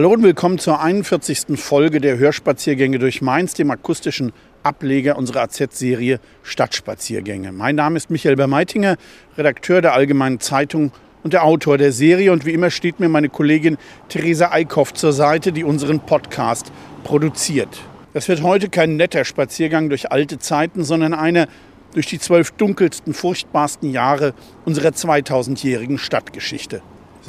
Hallo und willkommen zur 41. Folge der Hörspaziergänge durch Mainz, dem akustischen Ableger unserer AZ-Serie Stadtspaziergänge. Mein Name ist Michael Bermeitinger, Redakteur der Allgemeinen Zeitung und der Autor der Serie. Und wie immer steht mir meine Kollegin Theresa Eickhoff zur Seite, die unseren Podcast produziert. Das wird heute kein netter Spaziergang durch alte Zeiten, sondern einer durch die zwölf dunkelsten, furchtbarsten Jahre unserer 2000-jährigen Stadtgeschichte.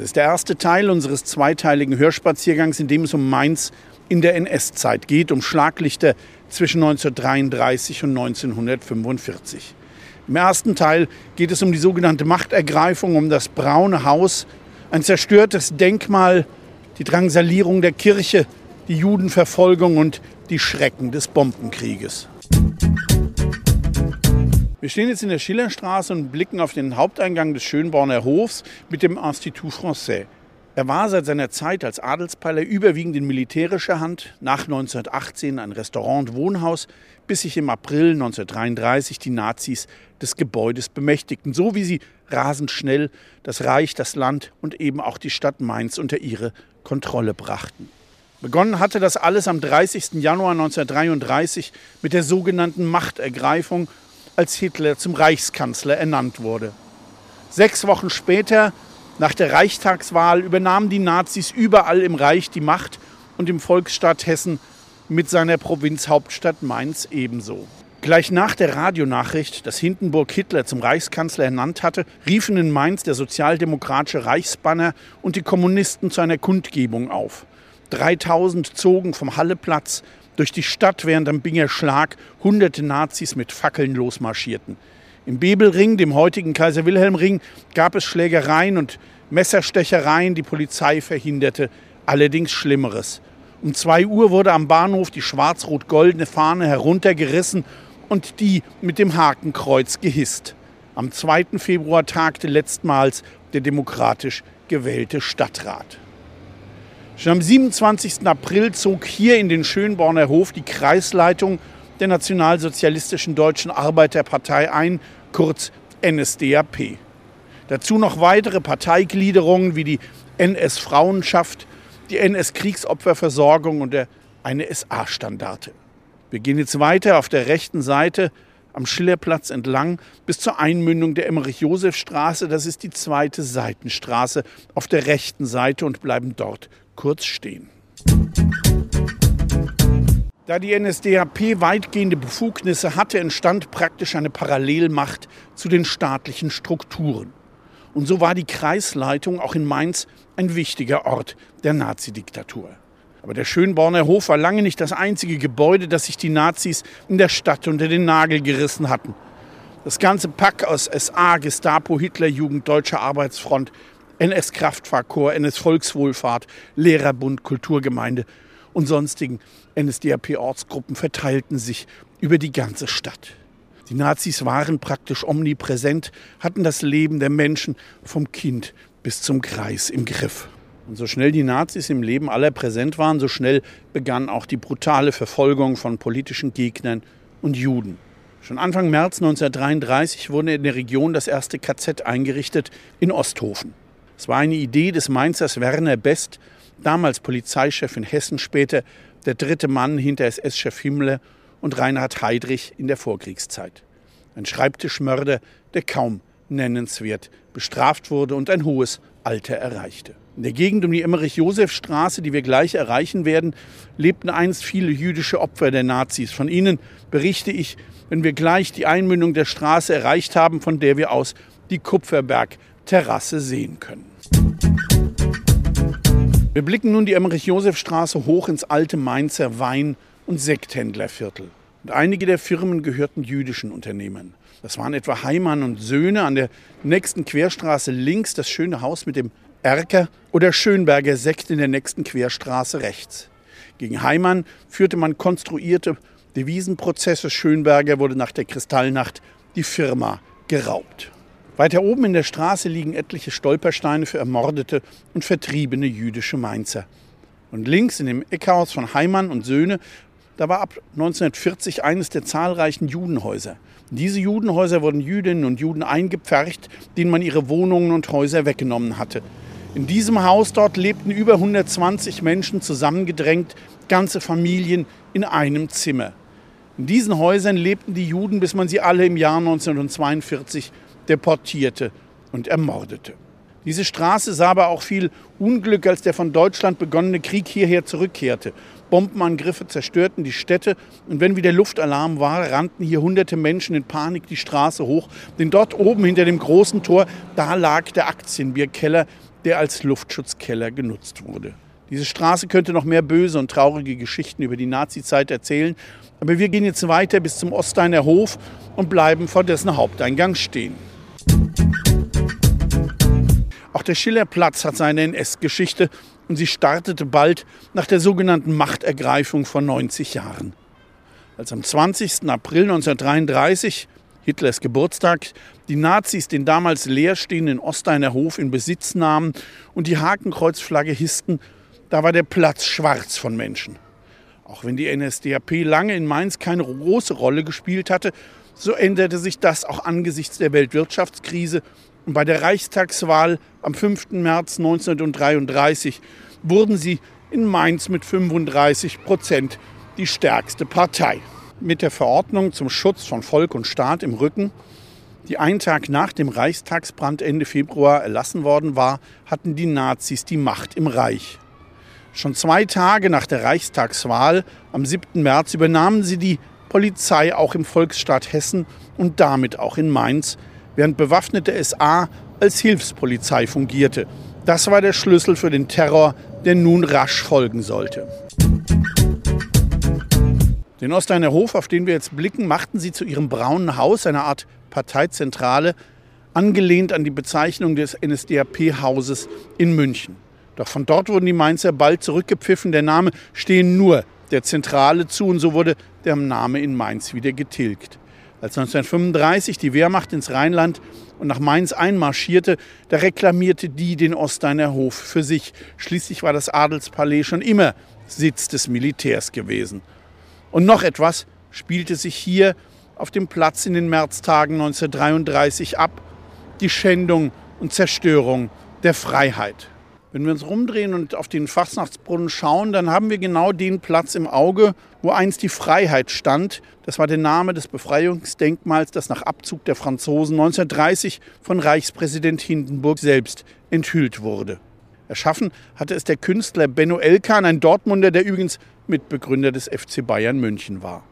Es ist der erste Teil unseres zweiteiligen Hörspaziergangs, in dem es um Mainz in der NS-Zeit geht, um Schlaglichter zwischen 1933 und 1945. Im ersten Teil geht es um die sogenannte Machtergreifung, um das Braune Haus, ein zerstörtes Denkmal, die Drangsalierung der Kirche, die Judenverfolgung und die Schrecken des Bombenkrieges. Wir stehen jetzt in der Schillerstraße und blicken auf den Haupteingang des Schönborner Hofs mit dem Institut Français. Er war seit seiner Zeit als Adelspeiler überwiegend in militärischer Hand, nach 1918 ein Restaurant und Wohnhaus, bis sich im April 1933 die Nazis des Gebäudes bemächtigten, so wie sie rasend schnell das Reich, das Land und eben auch die Stadt Mainz unter ihre Kontrolle brachten. Begonnen hatte das alles am 30. Januar 1933 mit der sogenannten Machtergreifung als Hitler zum Reichskanzler ernannt wurde. Sechs Wochen später, nach der Reichstagswahl, übernahmen die Nazis überall im Reich die Macht und im Volksstaat Hessen mit seiner Provinzhauptstadt Mainz ebenso. Gleich nach der Radionachricht, dass Hindenburg Hitler zum Reichskanzler ernannt hatte, riefen in Mainz der sozialdemokratische Reichsbanner und die Kommunisten zu einer Kundgebung auf. 3000 zogen vom Halleplatz durch die Stadt, während am Binger Schlag hunderte Nazis mit Fackeln losmarschierten. Im Bebelring, dem heutigen Kaiser-Wilhelm-Ring, gab es Schlägereien und Messerstechereien. Die Polizei verhinderte allerdings Schlimmeres. Um zwei Uhr wurde am Bahnhof die schwarz-rot-goldene Fahne heruntergerissen und die mit dem Hakenkreuz gehisst. Am 2. Februar tagte letztmals der demokratisch gewählte Stadtrat. Schon am 27. April zog hier in den Schönborner Hof die Kreisleitung der Nationalsozialistischen Deutschen Arbeiterpartei ein, kurz NSDAP. Dazu noch weitere Parteigliederungen wie die NS-Frauenschaft, die NS-Kriegsopferversorgung und der eine SA-Standarte. Wir gehen jetzt weiter auf der rechten Seite am Schillerplatz entlang bis zur Einmündung der Emmerich-Josef-Straße. Das ist die zweite Seitenstraße auf der rechten Seite und bleiben dort kurz stehen. Da die NSDAP weitgehende Befugnisse hatte, entstand praktisch eine Parallelmacht zu den staatlichen Strukturen. Und so war die Kreisleitung auch in Mainz ein wichtiger Ort der Nazidiktatur. Aber der Schönborner Hof war lange nicht das einzige Gebäude, das sich die Nazis in der Stadt unter den Nagel gerissen hatten. Das ganze Pack aus SA, Gestapo, Hitlerjugend, Deutscher Arbeitsfront NS-Kraftfahrkorps, NS-Volkswohlfahrt, Lehrerbund, Kulturgemeinde und sonstigen NSDAP-Ortsgruppen verteilten sich über die ganze Stadt. Die Nazis waren praktisch omnipräsent, hatten das Leben der Menschen vom Kind bis zum Kreis im Griff. Und so schnell die Nazis im Leben aller präsent waren, so schnell begann auch die brutale Verfolgung von politischen Gegnern und Juden. Schon Anfang März 1933 wurde in der Region das erste KZ eingerichtet in Osthofen. Es war eine Idee des Mainzers Werner Best, damals Polizeichef in Hessen, später der dritte Mann hinter SS-Chef Himmler und Reinhard Heydrich in der Vorkriegszeit. Ein Schreibtischmörder, der kaum nennenswert bestraft wurde und ein hohes Alter erreichte. In der Gegend um die Emmerich-Josef-Straße, die wir gleich erreichen werden, lebten einst viele jüdische Opfer der Nazis. Von ihnen berichte ich, wenn wir gleich die Einmündung der Straße erreicht haben, von der wir aus die Kupferberg-Terrasse sehen können. Wir blicken nun die Emmerich-Josef-Straße hoch ins alte Mainzer Wein- und Sekthändlerviertel. Und einige der Firmen gehörten jüdischen Unternehmern. Das waren etwa Heimann und Söhne an der nächsten Querstraße links, das schöne Haus mit dem Erker oder Schönberger Sekt in der nächsten Querstraße rechts. Gegen Heimann führte man konstruierte Devisenprozesse. Schönberger wurde nach der Kristallnacht die Firma geraubt. Weiter oben in der Straße liegen etliche Stolpersteine für ermordete und vertriebene jüdische Mainzer. Und links in dem Eckhaus von Heimann und Söhne, da war ab 1940 eines der zahlreichen Judenhäuser. Diese Judenhäuser wurden Jüdinnen und Juden eingepfercht, denen man ihre Wohnungen und Häuser weggenommen hatte. In diesem Haus dort lebten über 120 Menschen zusammengedrängt, ganze Familien in einem Zimmer. In diesen Häusern lebten die Juden, bis man sie alle im Jahr 1942 deportierte und ermordete. Diese Straße sah aber auch viel Unglück, als der von Deutschland begonnene Krieg hierher zurückkehrte. Bombenangriffe zerstörten die Städte und wenn wieder Luftalarm war, rannten hier hunderte Menschen in Panik die Straße hoch, denn dort oben hinter dem großen Tor, da lag der Aktienbierkeller, der als Luftschutzkeller genutzt wurde. Diese Straße könnte noch mehr böse und traurige Geschichten über die Nazizeit erzählen, aber wir gehen jetzt weiter bis zum Osteiner Hof und bleiben vor dessen Haupteingang stehen. Auch der Schillerplatz hat seine NS-Geschichte und sie startete bald nach der sogenannten Machtergreifung vor 90 Jahren. Als am 20. April 1933, Hitlers Geburtstag, die Nazis den damals leerstehenden Osteiner Hof in Besitz nahmen und die Hakenkreuzflagge hissten, da war der Platz schwarz von Menschen. Auch wenn die NSDAP lange in Mainz keine große Rolle gespielt hatte, so änderte sich das auch angesichts der Weltwirtschaftskrise und bei der Reichstagswahl am 5. März 1933 wurden sie in Mainz mit 35 Prozent die stärkste Partei. Mit der Verordnung zum Schutz von Volk und Staat im Rücken, die einen Tag nach dem Reichstagsbrand Ende Februar erlassen worden war, hatten die Nazis die Macht im Reich. Schon zwei Tage nach der Reichstagswahl am 7. März übernahmen sie die Polizei auch im Volksstaat Hessen und damit auch in Mainz, während bewaffnete SA als Hilfspolizei fungierte. Das war der Schlüssel für den Terror, der nun rasch folgen sollte. Den Osteiner Hof, auf den wir jetzt blicken, machten sie zu ihrem braunen Haus, einer Art Parteizentrale, angelehnt an die Bezeichnung des NSDAP-Hauses in München. Doch von dort wurden die Mainzer bald zurückgepfiffen. Der Name stehe nur der Zentrale zu und so wurde der Name in Mainz wieder getilgt. Als 1935 die Wehrmacht ins Rheinland und nach Mainz einmarschierte, da reklamierte die den Osteiner Hof für sich. Schließlich war das Adelspalais schon immer Sitz des Militärs gewesen. Und noch etwas spielte sich hier auf dem Platz in den Märztagen 1933 ab, die Schändung und Zerstörung der Freiheit. Wenn wir uns rumdrehen und auf den Fastnachtsbrunnen schauen, dann haben wir genau den Platz im Auge, wo einst die Freiheit stand. Das war der Name des Befreiungsdenkmals, das nach Abzug der Franzosen 1930 von Reichspräsident Hindenburg selbst enthüllt wurde. Erschaffen hatte es der Künstler Benno Elkan, ein Dortmunder, der übrigens Mitbegründer des FC Bayern München war.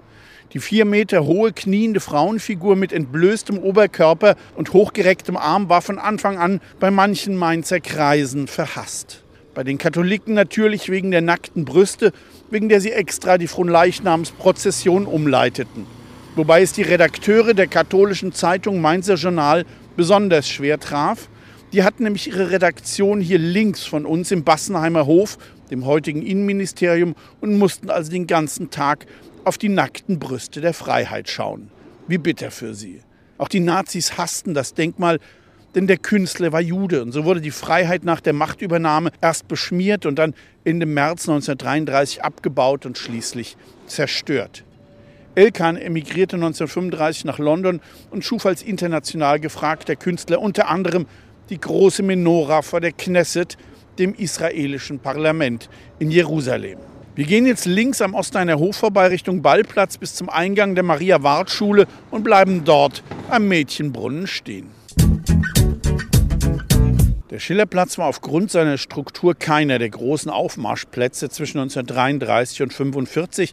Die vier Meter hohe kniende Frauenfigur mit entblößtem Oberkörper und hochgerecktem Arm war von Anfang an bei manchen Mainzer Kreisen verhasst. Bei den Katholiken natürlich wegen der nackten Brüste, wegen der sie extra die Fronleichnamsprozession umleiteten. Wobei es die Redakteure der katholischen Zeitung Mainzer Journal besonders schwer traf. Die hatten nämlich ihre Redaktion hier links von uns im Bassenheimer Hof, dem heutigen Innenministerium, und mussten also den ganzen Tag auf die nackten Brüste der Freiheit schauen. Wie bitter für sie. Auch die Nazis hassten das Denkmal, denn der Künstler war Jude. Und so wurde die Freiheit nach der Machtübernahme erst beschmiert und dann Ende März 1933 abgebaut und schließlich zerstört. Elkan emigrierte 1935 nach London und schuf als international gefragter Künstler unter anderem die große Menora vor der Knesset, dem israelischen Parlament in Jerusalem. Wir gehen jetzt links am Osteiner Hof vorbei Richtung Ballplatz bis zum Eingang der Maria-Ward-Schule und bleiben dort am Mädchenbrunnen stehen. Der Schillerplatz war aufgrund seiner Struktur keiner der großen Aufmarschplätze zwischen 1933 und 1945,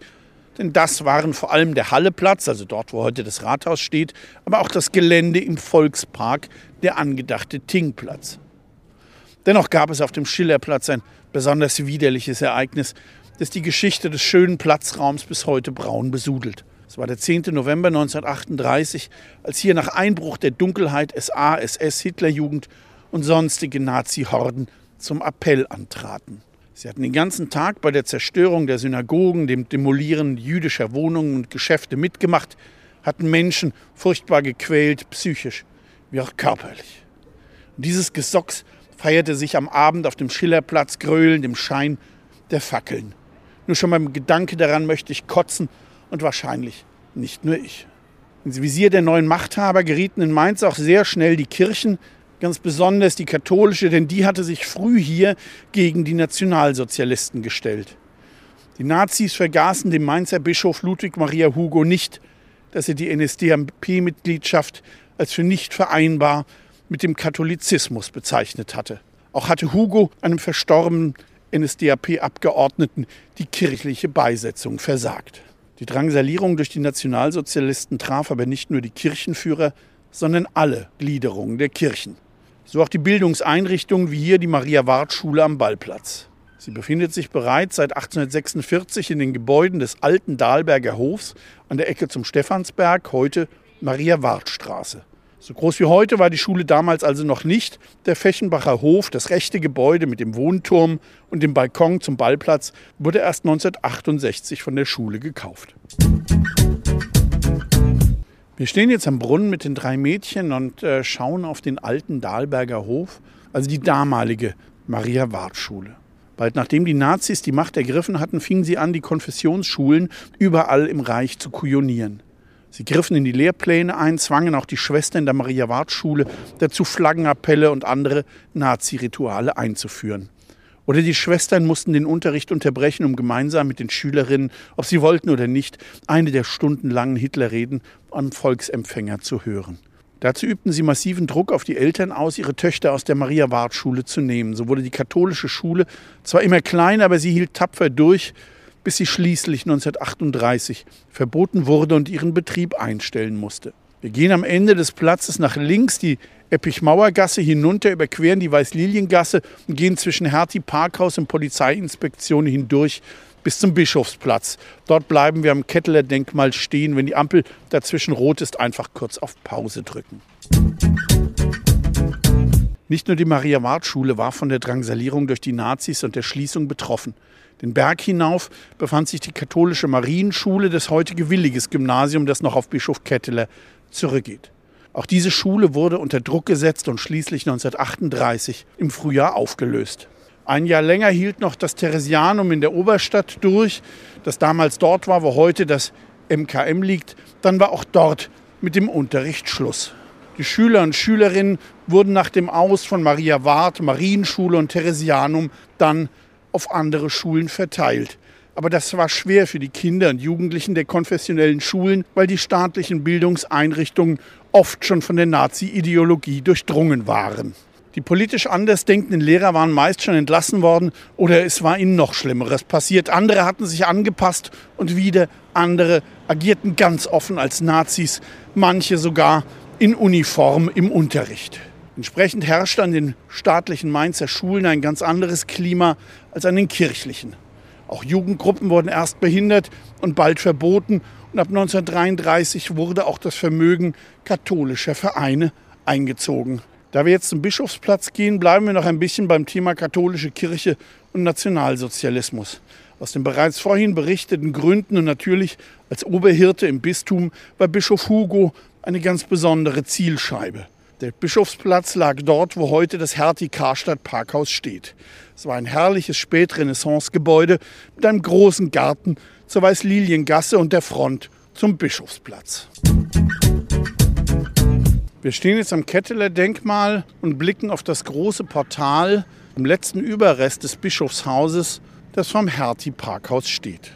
denn das waren vor allem der Halleplatz, also dort, wo heute das Rathaus steht, aber auch das Gelände im Volkspark, der angedachte Tingplatz. Dennoch gab es auf dem Schillerplatz ein besonders widerliches Ereignis, das die Geschichte des schönen Platzraums bis heute braun besudelt. Es war der 10. November 1938, als hier nach Einbruch der Dunkelheit SA, SS, Hitlerjugend und sonstige Nazi-Horden zum Appell antraten. Sie hatten den ganzen Tag bei der Zerstörung der Synagogen, dem Demolieren jüdischer Wohnungen und Geschäfte mitgemacht, hatten Menschen furchtbar gequält, psychisch wie auch körperlich. Und dieses Gesocks feierte sich am Abend auf dem Schillerplatz gröhlend im Schein der Fackeln. Nur schon beim Gedanke daran möchte ich kotzen und wahrscheinlich nicht nur ich. Ins Visier der neuen Machthaber gerieten in Mainz auch sehr schnell die Kirchen, ganz besonders die katholische, denn die hatte sich früh hier gegen die Nationalsozialisten gestellt. Die Nazis vergaßen dem Mainzer Bischof Ludwig Maria Hugo nicht, dass er die NSDAP-Mitgliedschaft als für nicht vereinbar mit dem Katholizismus bezeichnet hatte. Auch hatte Hugo einem verstorbenen NSDAP-Abgeordneten die kirchliche Beisetzung versagt. Die Drangsalierung durch die Nationalsozialisten traf aber nicht nur die Kirchenführer, sondern alle Gliederungen der Kirchen. So auch die Bildungseinrichtungen wie hier die Maria-Ward-Schule am Ballplatz. Sie befindet sich bereits seit 1846 in den Gebäuden des alten Dahlberger Hofs an der Ecke zum Stephansberg, heute Maria-Ward-Straße. So groß wie heute war die Schule damals also noch nicht. Der Fechenbacher Hof, das rechte Gebäude mit dem Wohnturm und dem Balkon zum Ballplatz, wurde erst 1968 von der Schule gekauft. Wir stehen jetzt am Brunnen mit den drei Mädchen und äh, schauen auf den alten Dahlberger Hof, also die damalige Maria-Ward-Schule. Bald nachdem die Nazis die Macht ergriffen hatten, fingen sie an, die Konfessionsschulen überall im Reich zu kujonieren. Sie griffen in die Lehrpläne ein, zwangen auch die Schwestern der Maria-Ward-Schule dazu, Flaggenappelle und andere Nazi-Rituale einzuführen. Oder die Schwestern mussten den Unterricht unterbrechen, um gemeinsam mit den Schülerinnen, ob sie wollten oder nicht, eine der stundenlangen Hitlerreden am Volksempfänger zu hören. Dazu übten sie massiven Druck auf die Eltern aus, ihre Töchter aus der Maria-Ward-Schule zu nehmen. So wurde die katholische Schule zwar immer kleiner, aber sie hielt tapfer durch, bis sie schließlich 1938 verboten wurde und ihren Betrieb einstellen musste. Wir gehen am Ende des Platzes nach links die Eppichmauergasse hinunter, überqueren die Weißliliengasse und gehen zwischen Hertie Parkhaus und Polizeiinspektion hindurch bis zum Bischofsplatz. Dort bleiben wir am Ketteler Denkmal stehen. Wenn die Ampel dazwischen rot ist, einfach kurz auf Pause drücken. Nicht nur die Maria-Ward-Schule war von der Drangsalierung durch die Nazis und der Schließung betroffen. Den Berg hinauf befand sich die katholische Marienschule, das heutige Williges Gymnasium, das noch auf Bischof Ketteler zurückgeht. Auch diese Schule wurde unter Druck gesetzt und schließlich 1938 im Frühjahr aufgelöst. Ein Jahr länger hielt noch das Theresianum in der Oberstadt durch, das damals dort war, wo heute das MKM liegt. Dann war auch dort mit dem Unterricht Schluss. Die Schüler und Schülerinnen wurden nach dem Aus von Maria Ward, Marienschule und Theresianum dann auf andere Schulen verteilt. Aber das war schwer für die Kinder und Jugendlichen der konfessionellen Schulen, weil die staatlichen Bildungseinrichtungen oft schon von der Nazi-Ideologie durchdrungen waren. Die politisch andersdenkenden Lehrer waren meist schon entlassen worden oder es war ihnen noch Schlimmeres passiert. Andere hatten sich angepasst und wieder andere agierten ganz offen als Nazis, manche sogar in Uniform im Unterricht. Entsprechend herrschte an den staatlichen Mainzer Schulen ein ganz anderes Klima als an den kirchlichen. Auch Jugendgruppen wurden erst behindert und bald verboten. Und ab 1933 wurde auch das Vermögen katholischer Vereine eingezogen. Da wir jetzt zum Bischofsplatz gehen, bleiben wir noch ein bisschen beim Thema katholische Kirche und Nationalsozialismus. Aus den bereits vorhin berichteten Gründen und natürlich als Oberhirte im Bistum war Bischof Hugo eine ganz besondere Zielscheibe. Der Bischofsplatz lag dort, wo heute das Hertie-Karstadt-Parkhaus steht. Es war ein herrliches Spätrenaissance-Gebäude mit einem großen Garten zur Weißliliengasse und der Front zum Bischofsplatz. Wir stehen jetzt am Ketteler Denkmal und blicken auf das große Portal im letzten Überrest des Bischofshauses, das vom Hertie-Parkhaus steht.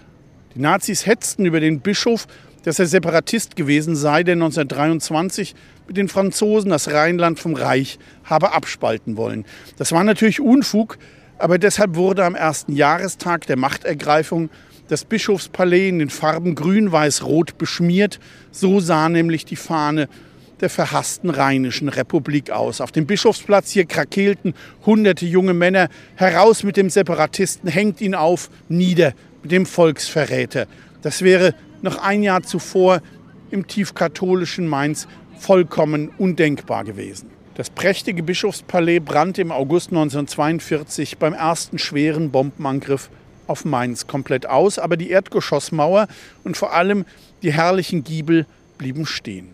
Die Nazis hetzten über den Bischof, dass er Separatist gewesen sei, der 1923 mit den Franzosen das Rheinland vom Reich habe abspalten wollen. Das war natürlich Unfug, aber deshalb wurde am ersten Jahrestag der Machtergreifung das Bischofspalais in den Farben grün, weiß, rot beschmiert. So sah nämlich die Fahne der verhassten Rheinischen Republik aus. Auf dem Bischofsplatz hier krakelten hunderte junge Männer. Heraus mit dem Separatisten, hängt ihn auf, nieder mit dem Volksverräter. Das wäre noch ein Jahr zuvor im tiefkatholischen Mainz vollkommen undenkbar gewesen. Das prächtige Bischofspalais brannte im August 1942 beim ersten schweren Bombenangriff auf Mainz komplett aus, aber die Erdgeschossmauer und vor allem die herrlichen Giebel blieben stehen.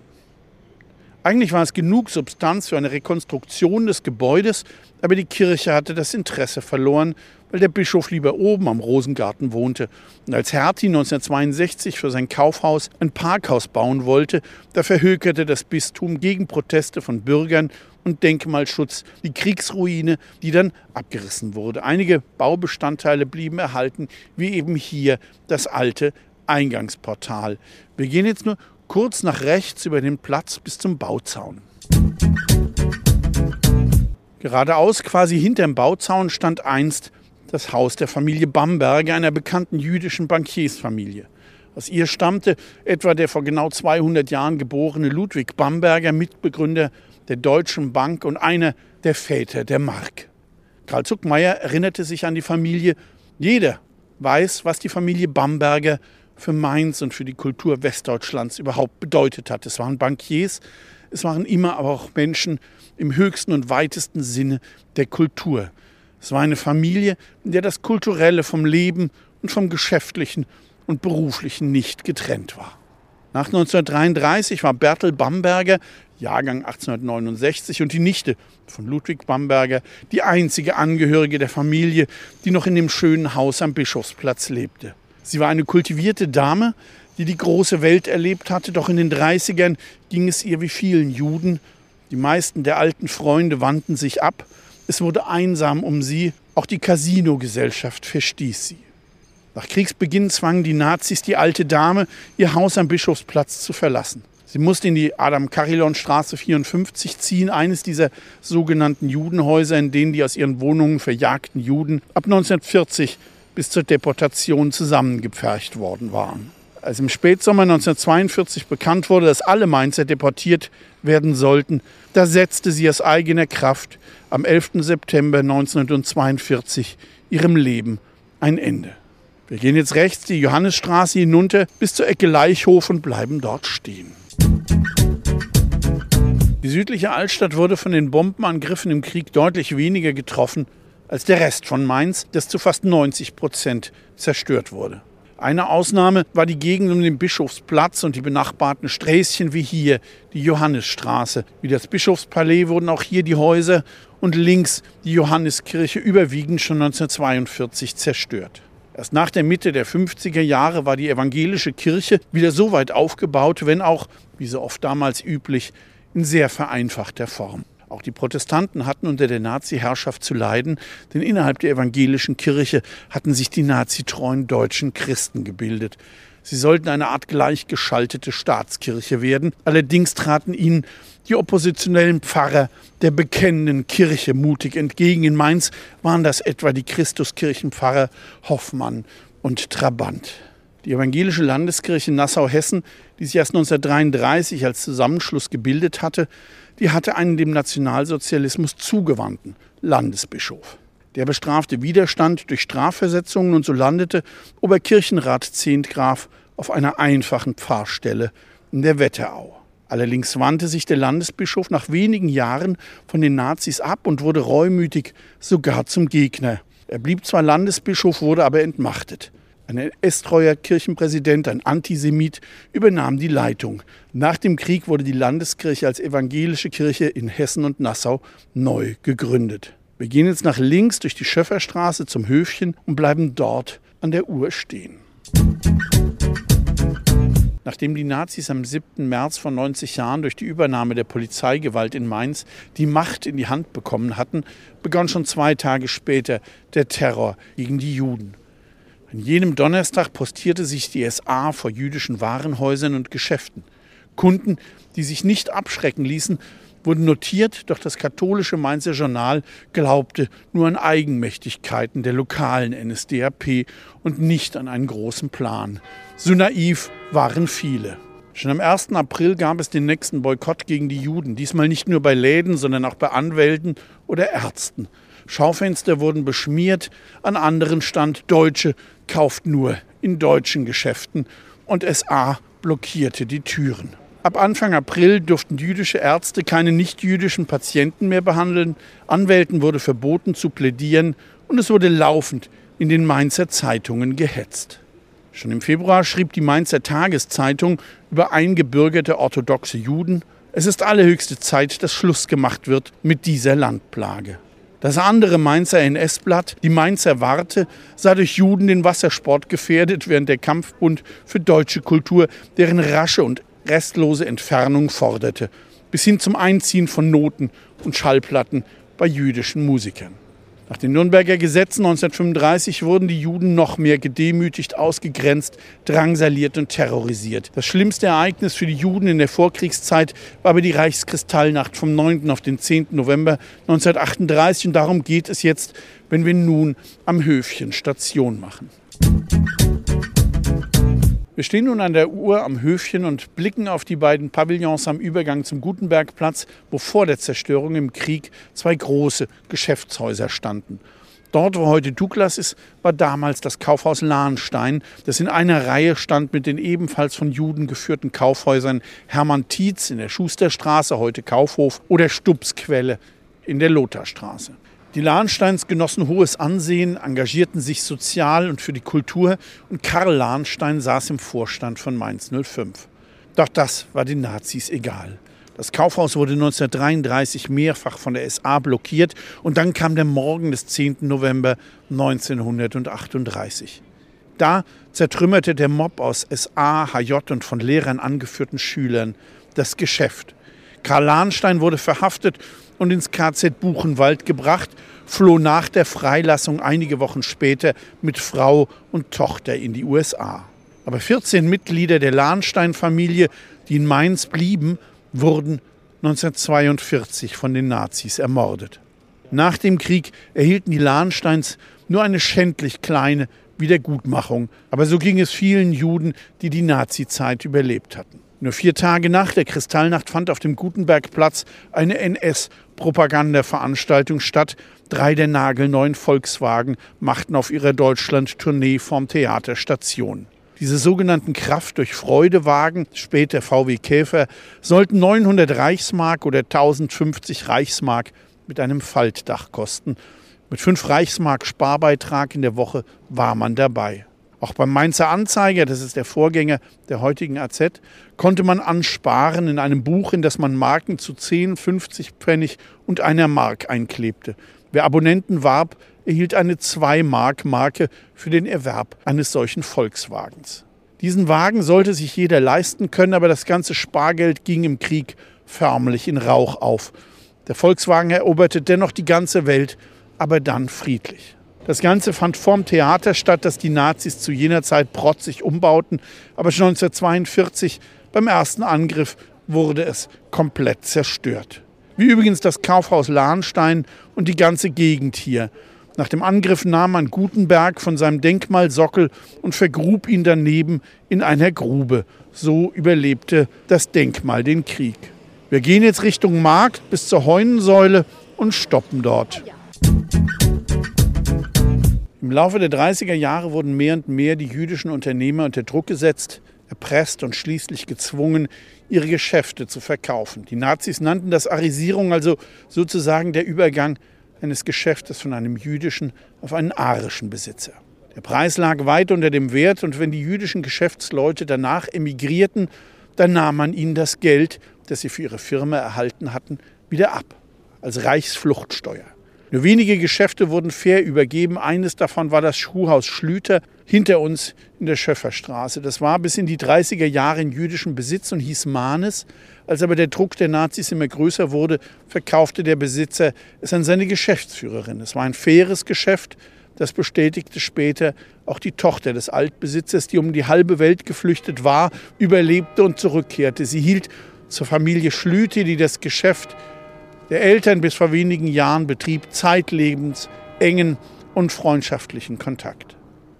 Eigentlich war es genug Substanz für eine Rekonstruktion des Gebäudes, aber die Kirche hatte das Interesse verloren, weil der Bischof lieber oben am Rosengarten wohnte. Und als Hertie 1962 für sein Kaufhaus ein Parkhaus bauen wollte, da verhökerte das Bistum gegen Proteste von Bürgern und Denkmalschutz die Kriegsruine, die dann abgerissen wurde. Einige Baubestandteile blieben erhalten, wie eben hier das alte Eingangsportal. Wir gehen jetzt nur kurz nach rechts über den Platz bis zum Bauzaun. Geradeaus, quasi hinterm Bauzaun, stand einst das Haus der Familie Bamberger, einer bekannten jüdischen Bankiersfamilie. Aus ihr stammte etwa der vor genau 200 Jahren geborene Ludwig Bamberger, Mitbegründer der Deutschen Bank und einer der Väter der Mark. Karl Zuckmeier erinnerte sich an die Familie. Jeder weiß, was die Familie Bamberger für Mainz und für die Kultur Westdeutschlands überhaupt bedeutet hat. Es waren Bankiers, es waren immer aber auch Menschen im höchsten und weitesten Sinne der Kultur. Es war eine Familie, in der das Kulturelle vom Leben und vom Geschäftlichen und Beruflichen nicht getrennt war. Nach 1933 war Bertel Bamberger, Jahrgang 1869, und die Nichte von Ludwig Bamberger die einzige Angehörige der Familie, die noch in dem schönen Haus am Bischofsplatz lebte. Sie war eine kultivierte Dame, die die große Welt erlebt hatte, doch in den 30ern ging es ihr wie vielen Juden. Die meisten der alten Freunde wandten sich ab es wurde einsam um sie, auch die Casino-Gesellschaft verstieß sie. Nach Kriegsbeginn zwangen die Nazis die alte Dame, ihr Haus am Bischofsplatz zu verlassen. Sie musste in die Adam-Karillon-Straße 54 ziehen, eines dieser sogenannten Judenhäuser, in denen die aus ihren Wohnungen verjagten Juden ab 1940 bis zur Deportation zusammengepfercht worden waren. Als im Spätsommer 1942 bekannt wurde, dass alle Mainzer deportiert werden sollten, da setzte sie aus eigener Kraft am 11. September 1942 ihrem Leben ein Ende. Wir gehen jetzt rechts die Johannesstraße hinunter bis zur Ecke Leichhof und bleiben dort stehen. Die südliche Altstadt wurde von den Bombenangriffen im Krieg deutlich weniger getroffen als der Rest von Mainz, das zu fast 90 Prozent zerstört wurde. Eine Ausnahme war die Gegend um den Bischofsplatz und die benachbarten Sträßchen wie hier, die Johannisstraße. Wie das Bischofspalais wurden auch hier die Häuser und links die Johanneskirche überwiegend schon 1942 zerstört. Erst nach der Mitte der 50er Jahre war die evangelische Kirche wieder so weit aufgebaut, wenn auch, wie so oft damals üblich, in sehr vereinfachter Form. Auch die Protestanten hatten unter der Nazi-Herrschaft zu leiden, denn innerhalb der evangelischen Kirche hatten sich die nazitreuen deutschen Christen gebildet. Sie sollten eine Art gleichgeschaltete Staatskirche werden. Allerdings traten ihnen die oppositionellen Pfarrer der bekennenden Kirche mutig entgegen. In Mainz waren das etwa die Christuskirchenpfarrer Hoffmann und Trabant. Die evangelische Landeskirche Nassau-Hessen, die sich erst 1933 als Zusammenschluss gebildet hatte, die hatte einen dem Nationalsozialismus zugewandten Landesbischof. Der bestrafte Widerstand durch Strafversetzungen und so landete Oberkirchenrat Zehntgraf auf einer einfachen Pfarrstelle in der Wetterau. Allerdings wandte sich der Landesbischof nach wenigen Jahren von den Nazis ab und wurde reumütig sogar zum Gegner. Er blieb zwar Landesbischof, wurde aber entmachtet. Ein estreuer Kirchenpräsident, ein Antisemit, übernahm die Leitung. Nach dem Krieg wurde die Landeskirche als evangelische Kirche in Hessen und Nassau neu gegründet. Wir gehen jetzt nach links durch die Schöfferstraße zum Höfchen und bleiben dort an der Uhr stehen. Nachdem die Nazis am 7. März vor 90 Jahren durch die Übernahme der Polizeigewalt in Mainz die Macht in die Hand bekommen hatten, begann schon zwei Tage später der Terror gegen die Juden. An jenem Donnerstag postierte sich die SA vor jüdischen Warenhäusern und Geschäften. Kunden, die sich nicht abschrecken ließen, wurden notiert, doch das katholische Mainzer Journal glaubte nur an Eigenmächtigkeiten der lokalen NSDAP und nicht an einen großen Plan. So naiv waren viele. Schon am 1. April gab es den nächsten Boykott gegen die Juden, diesmal nicht nur bei Läden, sondern auch bei Anwälten oder Ärzten. Schaufenster wurden beschmiert, an anderen stand Deutsche kauft nur in deutschen Geschäften und SA blockierte die Türen. Ab Anfang April durften jüdische Ärzte keine nichtjüdischen Patienten mehr behandeln. Anwälten wurde verboten zu plädieren und es wurde laufend in den Mainzer Zeitungen gehetzt. Schon im Februar schrieb die Mainzer Tageszeitung über eingebürgerte orthodoxe Juden, es ist allerhöchste Zeit, dass Schluss gemacht wird mit dieser Landplage. Das andere Mainzer NS-Blatt, die Mainzer Warte, sah durch Juden den Wassersport gefährdet, während der Kampfbund für deutsche Kultur deren rasche und restlose Entfernung forderte, bis hin zum Einziehen von Noten und Schallplatten bei jüdischen Musikern. Nach den Nürnberger Gesetzen 1935 wurden die Juden noch mehr gedemütigt, ausgegrenzt, drangsaliert und terrorisiert. Das schlimmste Ereignis für die Juden in der Vorkriegszeit war aber die Reichskristallnacht vom 9. auf den 10. November 1938 und darum geht es jetzt, wenn wir nun am Höfchen Station machen. Wir stehen nun an der Uhr am Höfchen und blicken auf die beiden Pavillons am Übergang zum Gutenbergplatz, wo vor der Zerstörung im Krieg zwei große Geschäftshäuser standen. Dort, wo heute Douglas ist, war damals das Kaufhaus Lahnstein, das in einer Reihe stand mit den ebenfalls von Juden geführten Kaufhäusern Hermann Tietz in der Schusterstraße, heute Kaufhof, oder Stubsquelle in der Lotharstraße. Die Lahnsteins genossen hohes Ansehen, engagierten sich sozial und für die Kultur und Karl Lahnstein saß im Vorstand von Mainz 05. Doch das war den Nazis egal. Das Kaufhaus wurde 1933 mehrfach von der SA blockiert und dann kam der Morgen des 10. November 1938. Da zertrümmerte der Mob aus SA, HJ und von Lehrern angeführten Schülern das Geschäft. Karl Lahnstein wurde verhaftet und ins KZ Buchenwald gebracht, floh nach der Freilassung einige Wochen später mit Frau und Tochter in die USA. Aber 14 Mitglieder der Lahnstein-Familie, die in Mainz blieben, wurden 1942 von den Nazis ermordet. Nach dem Krieg erhielten die Lahnsteins nur eine schändlich kleine Wiedergutmachung, aber so ging es vielen Juden, die die Nazizeit überlebt hatten. Nur vier Tage nach der Kristallnacht fand auf dem Gutenbergplatz eine NS-Propagandaveranstaltung statt. Drei der nagelneuen Volkswagen machten auf ihrer Deutschland-Tournee vom Theater Station. Diese sogenannten Kraft durch Freude-Wagen, später VW Käfer, sollten 900 Reichsmark oder 1050 Reichsmark mit einem Faltdach kosten. Mit 5 Reichsmark Sparbeitrag in der Woche war man dabei. Auch beim Mainzer Anzeiger, das ist der Vorgänger der heutigen AZ, konnte man ansparen in einem Buch, in das man Marken zu 10, 50 Pfennig und einer Mark einklebte. Wer Abonnenten warb, erhielt eine 2-Mark-Marke für den Erwerb eines solchen Volkswagens. Diesen Wagen sollte sich jeder leisten können, aber das ganze Spargeld ging im Krieg förmlich in Rauch auf. Der Volkswagen eroberte dennoch die ganze Welt, aber dann friedlich. Das Ganze fand vorm Theater statt, das die Nazis zu jener Zeit protzig umbauten. Aber schon 1942 beim ersten Angriff wurde es komplett zerstört. Wie übrigens das Kaufhaus Lahnstein und die ganze Gegend hier. Nach dem Angriff nahm man Gutenberg von seinem Denkmalsockel und vergrub ihn daneben in einer Grube. So überlebte das Denkmal den Krieg. Wir gehen jetzt Richtung Markt bis zur Heunensäule und stoppen dort. Im Laufe der 30er Jahre wurden mehr und mehr die jüdischen Unternehmer unter Druck gesetzt, erpresst und schließlich gezwungen, ihre Geschäfte zu verkaufen. Die Nazis nannten das Arisierung, also sozusagen der Übergang eines Geschäftes von einem jüdischen auf einen arischen Besitzer. Der Preis lag weit unter dem Wert und wenn die jüdischen Geschäftsleute danach emigrierten, dann nahm man ihnen das Geld, das sie für ihre Firma erhalten hatten, wieder ab, als Reichsfluchtsteuer. Nur wenige Geschäfte wurden fair übergeben. Eines davon war das Schuhhaus Schlüter hinter uns in der Schöfferstraße. Das war bis in die 30er Jahre in jüdischem Besitz und hieß Mahnes. Als aber der Druck der Nazis immer größer wurde, verkaufte der Besitzer es an seine Geschäftsführerin. Es war ein faires Geschäft. Das bestätigte später auch die Tochter des Altbesitzers, die um die halbe Welt geflüchtet war, überlebte und zurückkehrte. Sie hielt zur Familie Schlüte, die das Geschäft der Eltern bis vor wenigen Jahren betrieb zeitlebens engen und freundschaftlichen Kontakt.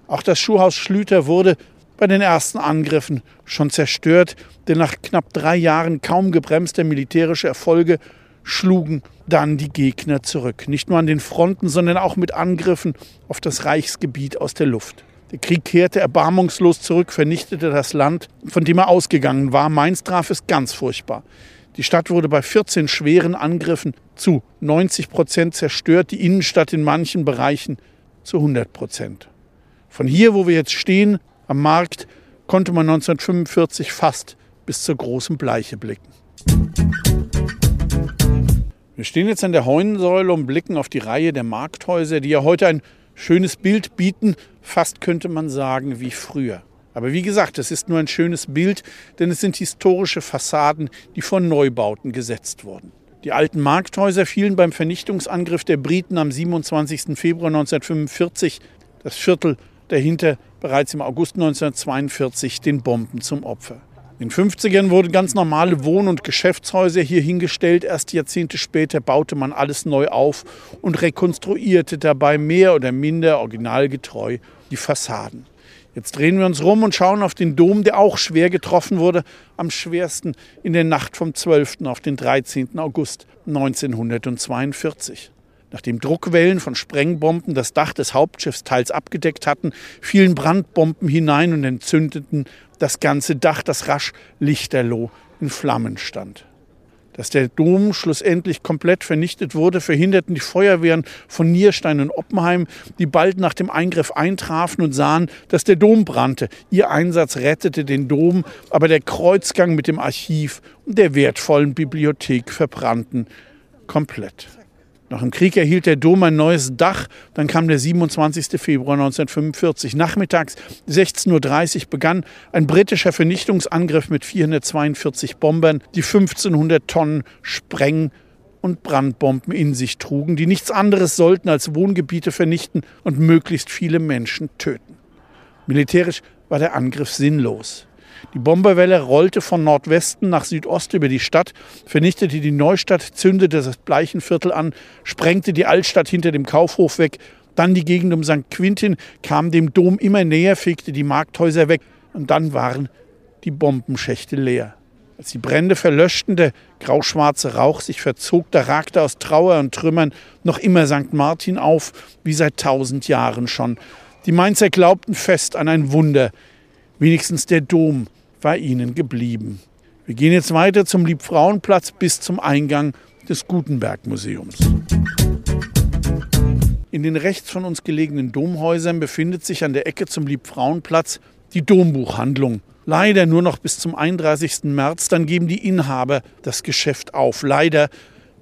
Auch das Schuhhaus Schlüter wurde bei den ersten Angriffen schon zerstört, denn nach knapp drei Jahren kaum gebremster militärischer Erfolge schlugen dann die Gegner zurück. Nicht nur an den Fronten, sondern auch mit Angriffen auf das Reichsgebiet aus der Luft. Der Krieg kehrte erbarmungslos zurück, vernichtete das Land, von dem er ausgegangen war. Mainz traf es ganz furchtbar. Die Stadt wurde bei 14 schweren Angriffen zu 90 Prozent zerstört, die Innenstadt in manchen Bereichen zu 100 Prozent. Von hier, wo wir jetzt stehen, am Markt, konnte man 1945 fast bis zur großen Bleiche blicken. Wir stehen jetzt an der Heunensäule und blicken auf die Reihe der Markthäuser, die ja heute ein schönes Bild bieten, fast könnte man sagen wie früher. Aber wie gesagt, es ist nur ein schönes Bild, denn es sind historische Fassaden, die von Neubauten gesetzt wurden. Die alten Markthäuser fielen beim Vernichtungsangriff der Briten am 27. Februar 1945, das Viertel dahinter bereits im August 1942 den Bomben zum Opfer. In den 50ern wurden ganz normale Wohn- und Geschäftshäuser hier hingestellt. Erst Jahrzehnte später baute man alles neu auf und rekonstruierte dabei mehr oder minder originalgetreu die Fassaden. Jetzt drehen wir uns rum und schauen auf den Dom, der auch schwer getroffen wurde, am schwersten in der Nacht vom 12. auf den 13. August 1942. Nachdem Druckwellen von Sprengbomben das Dach des Hauptschiffs teils abgedeckt hatten, fielen Brandbomben hinein und entzündeten das ganze Dach, das rasch lichterloh in Flammen stand. Dass der Dom schlussendlich komplett vernichtet wurde, verhinderten die Feuerwehren von Nierstein und Oppenheim, die bald nach dem Eingriff eintrafen und sahen, dass der Dom brannte. Ihr Einsatz rettete den Dom, aber der Kreuzgang mit dem Archiv und der wertvollen Bibliothek verbrannten komplett. Nach dem Krieg erhielt der Dom ein neues Dach. Dann kam der 27. Februar 1945. Nachmittags 16.30 Uhr begann ein britischer Vernichtungsangriff mit 442 Bombern, die 1500 Tonnen Spreng- und Brandbomben in sich trugen, die nichts anderes sollten als Wohngebiete vernichten und möglichst viele Menschen töten. Militärisch war der Angriff sinnlos. Die Bomberwelle rollte von Nordwesten nach Südost über die Stadt, vernichtete die Neustadt, zündete das Bleichenviertel an, sprengte die Altstadt hinter dem Kaufhof weg, dann die Gegend um St. Quintin, kam dem Dom immer näher, fegte die Markthäuser weg und dann waren die Bombenschächte leer. Als die Brände verlöschten, der grauschwarze Rauch sich verzog, da ragte aus Trauer und Trümmern noch immer St. Martin auf, wie seit tausend Jahren schon. Die Mainzer glaubten fest an ein Wunder. Wenigstens der Dom war ihnen geblieben. Wir gehen jetzt weiter zum Liebfrauenplatz bis zum Eingang des Gutenberg-Museums. In den rechts von uns gelegenen Domhäusern befindet sich an der Ecke zum Liebfrauenplatz die Dombuchhandlung. Leider nur noch bis zum 31. März, dann geben die Inhaber das Geschäft auf. Leider,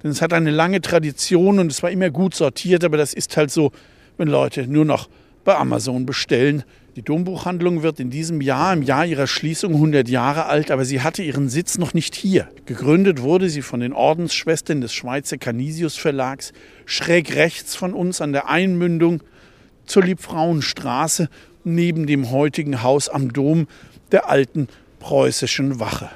denn es hat eine lange Tradition und es war immer gut sortiert, aber das ist halt so, wenn Leute nur noch bei Amazon bestellen. Die Dombuchhandlung wird in diesem Jahr, im Jahr ihrer Schließung, 100 Jahre alt, aber sie hatte ihren Sitz noch nicht hier. Gegründet wurde sie von den Ordensschwestern des Schweizer Canisius Verlags, schräg rechts von uns an der Einmündung zur Liebfrauenstraße, neben dem heutigen Haus am Dom der alten preußischen Wache.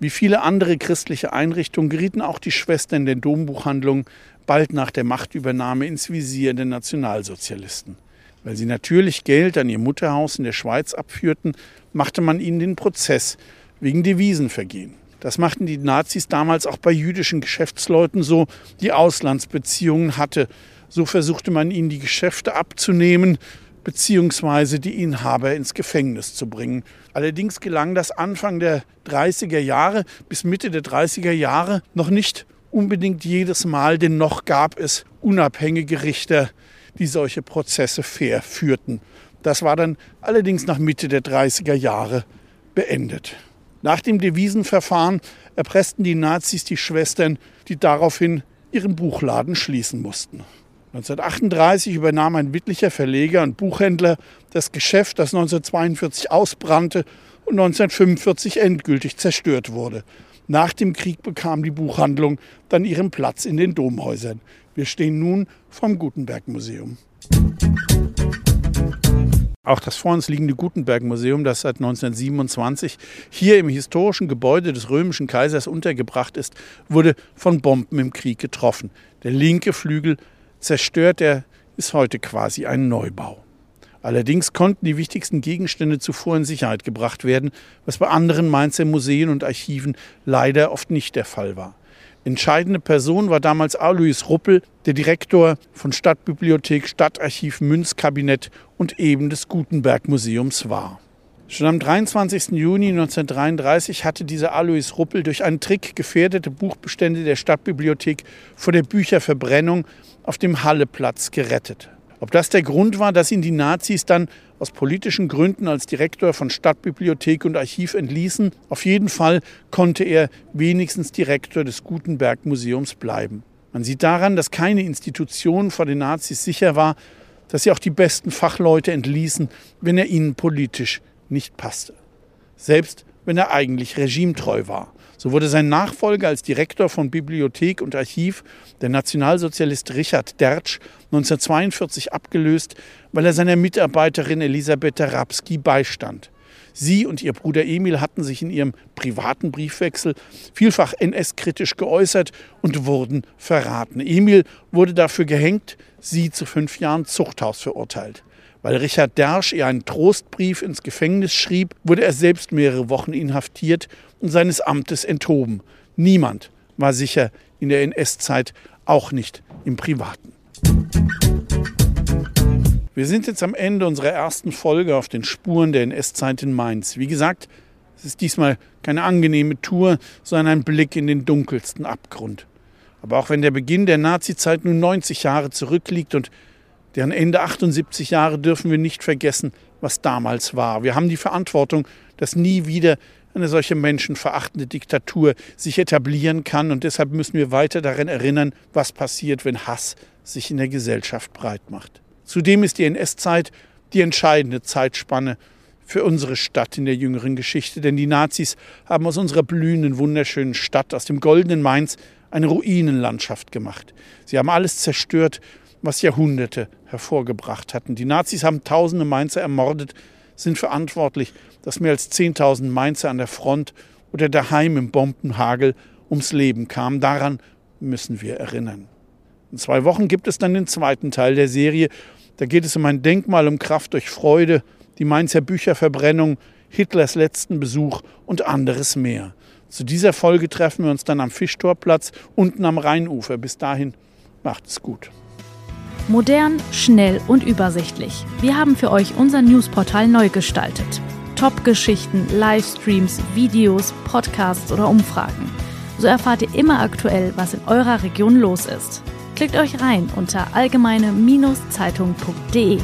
Wie viele andere christliche Einrichtungen gerieten auch die Schwestern der Dombuchhandlung bald nach der Machtübernahme ins Visier der Nationalsozialisten. Weil sie natürlich Geld an ihr Mutterhaus in der Schweiz abführten, machte man ihnen den Prozess wegen Devisenvergehen. Das machten die Nazis damals auch bei jüdischen Geschäftsleuten so, die Auslandsbeziehungen hatte. So versuchte man ihnen die Geschäfte abzunehmen, beziehungsweise die Inhaber ins Gefängnis zu bringen. Allerdings gelang das Anfang der 30er Jahre bis Mitte der 30er Jahre noch nicht unbedingt jedes Mal, denn noch gab es unabhängige Richter, die solche Prozesse fair führten. Das war dann allerdings nach Mitte der 30er Jahre beendet. Nach dem Devisenverfahren erpressten die Nazis die Schwestern, die daraufhin ihren Buchladen schließen mussten. 1938 übernahm ein Wittlicher Verleger und Buchhändler das Geschäft, das 1942 ausbrannte und 1945 endgültig zerstört wurde. Nach dem Krieg bekam die Buchhandlung dann ihren Platz in den Domhäusern. Wir stehen nun vom Gutenberg-Museum. Auch das vor uns liegende Gutenberg-Museum, das seit 1927 hier im historischen Gebäude des römischen Kaisers untergebracht ist, wurde von Bomben im Krieg getroffen. Der linke Flügel zerstört, er ist heute quasi ein Neubau. Allerdings konnten die wichtigsten Gegenstände zuvor in Sicherheit gebracht werden, was bei anderen Mainzer Museen und Archiven leider oft nicht der Fall war. Entscheidende Person war damals Alois Ruppel, der Direktor von Stadtbibliothek, Stadtarchiv, Münzkabinett und eben des Gutenberg Museums war. Schon am 23. Juni 1933 hatte dieser Alois Ruppel durch einen Trick gefährdete Buchbestände der Stadtbibliothek vor der Bücherverbrennung auf dem Halleplatz gerettet. Ob das der Grund war, dass ihn die Nazis dann aus politischen Gründen als Direktor von Stadtbibliothek und Archiv entließen, auf jeden Fall konnte er wenigstens Direktor des Gutenberg Museums bleiben. Man sieht daran, dass keine Institution vor den Nazis sicher war, dass sie auch die besten Fachleute entließen, wenn er ihnen politisch nicht passte. Selbst wenn er eigentlich regimetreu war. So wurde sein Nachfolger als Direktor von Bibliothek und Archiv, der Nationalsozialist Richard Dertsch, 1942 abgelöst, weil er seiner Mitarbeiterin Elisabeth Rapski beistand. Sie und ihr Bruder Emil hatten sich in ihrem privaten Briefwechsel vielfach NS-kritisch geäußert und wurden verraten. Emil wurde dafür gehängt, sie zu fünf Jahren Zuchthaus verurteilt. Weil Richard Dersch ihr einen Trostbrief ins Gefängnis schrieb, wurde er selbst mehrere Wochen inhaftiert und seines Amtes enthoben. Niemand war sicher in der NS-Zeit, auch nicht im Privaten. Wir sind jetzt am Ende unserer ersten Folge auf den Spuren der NS-Zeit in Mainz. Wie gesagt, es ist diesmal keine angenehme Tour, sondern ein Blick in den dunkelsten Abgrund. Aber auch wenn der Beginn der Nazizeit nun 90 Jahre zurückliegt und deren Ende 78 Jahre dürfen wir nicht vergessen, was damals war. Wir haben die Verantwortung, dass nie wieder eine solche menschenverachtende Diktatur sich etablieren kann. Und deshalb müssen wir weiter daran erinnern, was passiert, wenn Hass sich in der Gesellschaft breit macht. Zudem ist die NS-Zeit die entscheidende Zeitspanne für unsere Stadt in der jüngeren Geschichte, denn die Nazis haben aus unserer blühenden, wunderschönen Stadt, aus dem goldenen Mainz, eine Ruinenlandschaft gemacht. Sie haben alles zerstört, was Jahrhunderte hervorgebracht hatten. Die Nazis haben tausende Mainzer ermordet, sind verantwortlich, dass mehr als 10.000 Mainzer an der Front oder daheim im Bombenhagel ums Leben kamen. Daran müssen wir erinnern. In zwei Wochen gibt es dann den zweiten Teil der Serie. Da geht es um ein Denkmal um Kraft durch Freude, die Mainzer Bücherverbrennung, Hitlers letzten Besuch und anderes mehr. Zu dieser Folge treffen wir uns dann am Fischtorplatz unten am Rheinufer. Bis dahin macht es gut. Modern, schnell und übersichtlich. Wir haben für euch unser Newsportal neu gestaltet. Top-Geschichten, Livestreams, Videos, Podcasts oder Umfragen. So erfahrt ihr immer aktuell, was in eurer Region los ist. Klickt euch rein unter allgemeine-zeitung.de.